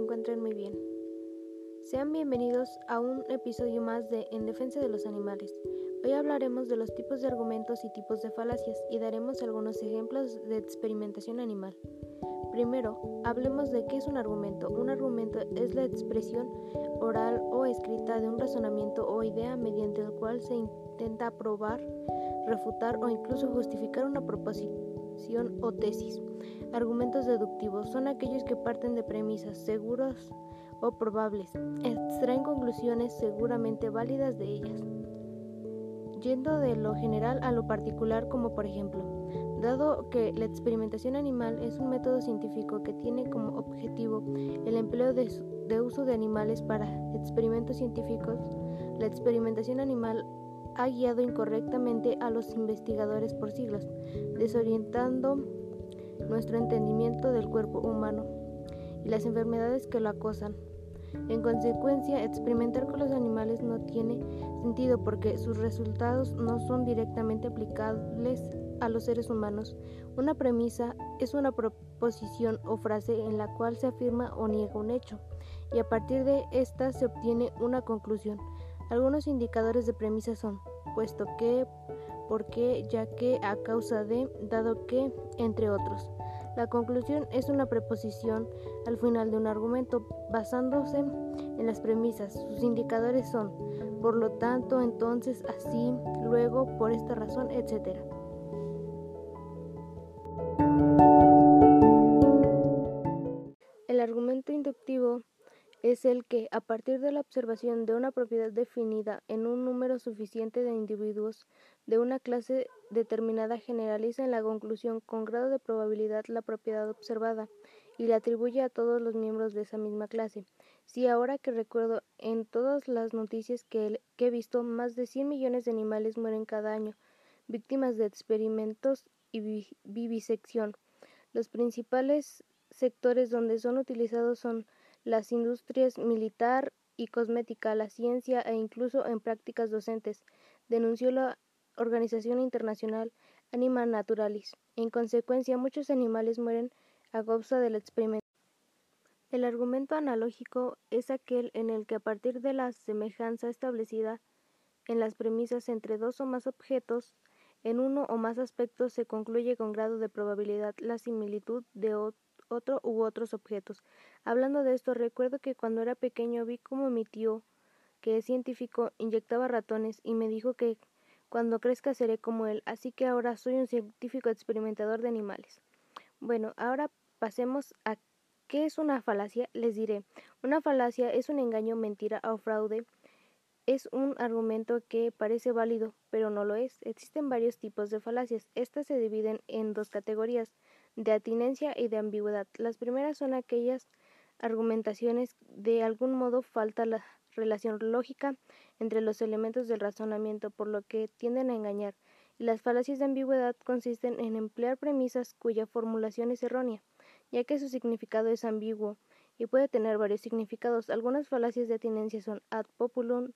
encuentren muy bien. Sean bienvenidos a un episodio más de En Defensa de los Animales. Hoy hablaremos de los tipos de argumentos y tipos de falacias y daremos algunos ejemplos de experimentación animal. Primero, hablemos de qué es un argumento. Un argumento es la expresión oral o escrita de un razonamiento o idea mediante el cual se intenta probar, refutar o incluso justificar una proposición o tesis. Argumentos deductivos son aquellos que parten de premisas seguras o probables, extraen conclusiones seguramente válidas de ellas, yendo de lo general a lo particular como por ejemplo, dado que la experimentación animal es un método científico que tiene como objetivo el empleo de, de uso de animales para experimentos científicos, la experimentación animal ha guiado incorrectamente a los investigadores por siglos, desorientando nuestro entendimiento del cuerpo humano y las enfermedades que lo acosan. En consecuencia, experimentar con los animales no tiene sentido porque sus resultados no son directamente aplicables a los seres humanos. Una premisa es una proposición o frase en la cual se afirma o niega un hecho, y a partir de esta se obtiene una conclusión. Algunos indicadores de premisa son puesto que, por qué, ya que, a causa de, dado que, entre otros. La conclusión es una preposición al final de un argumento basándose en las premisas. Sus indicadores son, por lo tanto, entonces, así, luego, por esta razón, etc. es el que, a partir de la observación de una propiedad definida en un número suficiente de individuos de una clase determinada, generaliza en la conclusión con grado de probabilidad la propiedad observada y la atribuye a todos los miembros de esa misma clase. Si ahora que recuerdo en todas las noticias que, he visto, más de 100 millones de animales mueren cada año, víctimas de experimentos y vivisección. Los principales sectores donde son utilizados son las industrias militar y cosmética, la ciencia e incluso en prácticas docentes, denunció la Organización Internacional Animal Naturalis. En consecuencia, muchos animales mueren a causa del experimento. El argumento analógico es aquel en el que a partir de la semejanza establecida en las premisas entre dos o más objetos, en uno o más aspectos se concluye con grado de probabilidad la similitud de otro u otros objetos. Hablando de esto, recuerdo que cuando era pequeño vi como mi tío, que es científico, inyectaba ratones y me dijo que cuando crezca seré como él, así que ahora soy un científico experimentador de animales. Bueno, ahora pasemos a qué es una falacia. Les diré, una falacia es un engaño, mentira o fraude. Es un argumento que parece válido, pero no lo es. Existen varios tipos de falacias. Estas se dividen en dos categorías de atinencia y de ambigüedad. Las primeras son aquellas argumentaciones de algún modo falta la relación lógica entre los elementos del razonamiento, por lo que tienden a engañar, y las falacias de ambigüedad consisten en emplear premisas cuya formulación es errónea, ya que su significado es ambiguo y puede tener varios significados. Algunas falacias de atinencia son ad populum,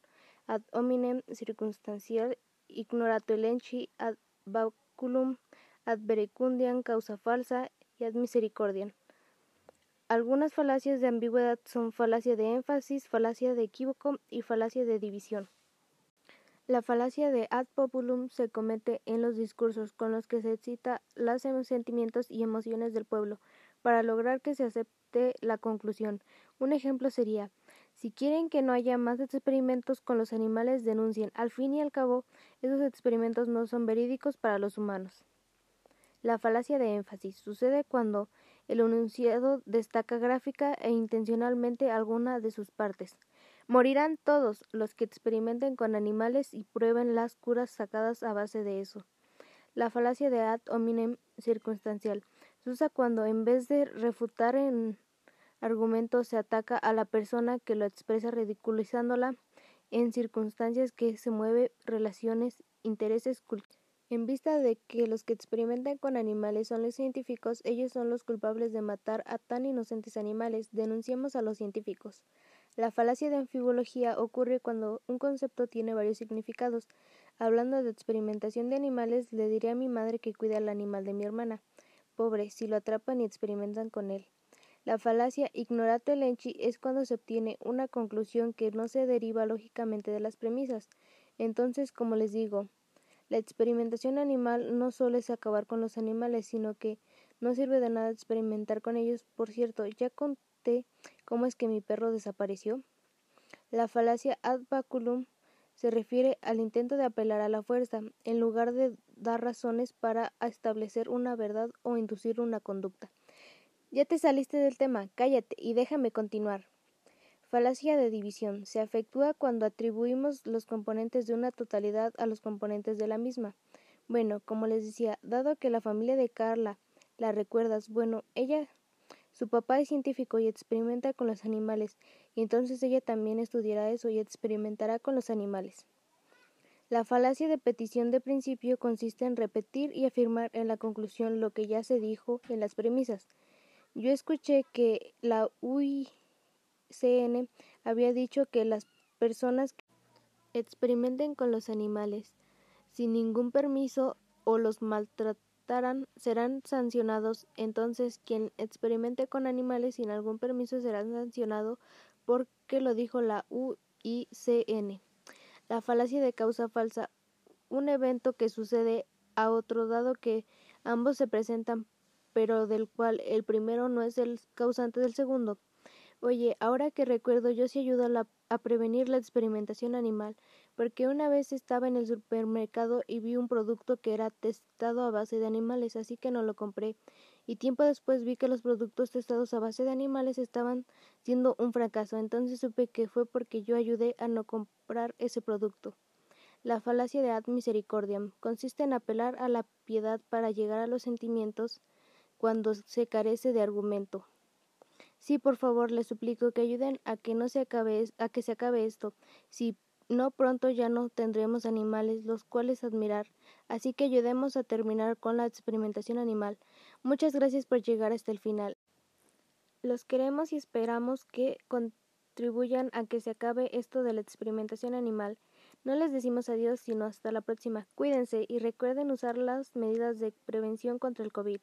ad hominem, circunstancial, ignorato elenchi, ad baculum, ad verecundiam, causa falsa y ad misericordiam. Algunas falacias de ambigüedad son falacia de énfasis, falacia de equívoco y falacia de división. La falacia de ad populum se comete en los discursos con los que se excita los sentimientos y emociones del pueblo para lograr que se acepte la conclusión. Un ejemplo sería si quieren que no haya más experimentos con los animales, denuncien. Al fin y al cabo, esos experimentos no son verídicos para los humanos. La falacia de énfasis sucede cuando el enunciado destaca gráfica e intencionalmente alguna de sus partes. Morirán todos los que experimenten con animales y prueben las curas sacadas a base de eso. La falacia de ad hominem circunstancial se usa cuando en vez de refutar en argumento se ataca a la persona que lo expresa ridiculizándola en circunstancias que se mueve relaciones, intereses, culturales. En vista de que los que experimentan con animales son los científicos, ellos son los culpables de matar a tan inocentes animales, denunciamos a los científicos. La falacia de anfibología ocurre cuando un concepto tiene varios significados. Hablando de experimentación de animales, le diré a mi madre que cuide al animal de mi hermana. Pobre, si lo atrapan y experimentan con él. La falacia ignorato lenchi es cuando se obtiene una conclusión que no se deriva lógicamente de las premisas. Entonces, como les digo, la experimentación animal no solo es acabar con los animales, sino que no sirve de nada experimentar con ellos. Por cierto, ya conté cómo es que mi perro desapareció. La falacia ad baculum se refiere al intento de apelar a la fuerza, en lugar de dar razones para establecer una verdad o inducir una conducta. Ya te saliste del tema, cállate y déjame continuar. Falacia de división. Se efectúa cuando atribuimos los componentes de una totalidad a los componentes de la misma. Bueno, como les decía, dado que la familia de Carla la recuerdas, bueno, ella, su papá es científico y experimenta con los animales, y entonces ella también estudiará eso y experimentará con los animales. La falacia de petición de principio consiste en repetir y afirmar en la conclusión lo que ya se dijo en las premisas. Yo escuché que la UICN había dicho que las personas que experimenten con los animales sin ningún permiso o los maltrataran serán sancionados. Entonces, quien experimente con animales sin algún permiso será sancionado porque lo dijo la UICN. La falacia de causa falsa. Un evento que sucede a otro dado que ambos se presentan pero del cual el primero no es el causante del segundo. Oye, ahora que recuerdo, yo sí ayudo a, a, prevenir la experimentación animal, porque una vez estaba en el supermercado y vi un producto que era testado a base de animales, así que no lo compré. Y tiempo después vi que los productos testados a base de animales estaban siendo un fracaso, entonces supe que fue porque yo ayudé a no comprar ese producto. La falacia de ad misericordiam consiste en apelar a la piedad para llegar a los sentimientos cuando se carece de argumento. Sí, por favor, les suplico que ayuden a que no se acabe a que se acabe esto. Si no pronto ya no tendremos animales los cuales admirar, así que ayudemos a terminar con la experimentación animal. Muchas gracias por llegar hasta el final. Los queremos y esperamos que contribuyan a que se acabe esto de la experimentación animal. No les decimos adiós, sino hasta la próxima. Cuídense y recuerden usar las medidas de prevención contra el COVID.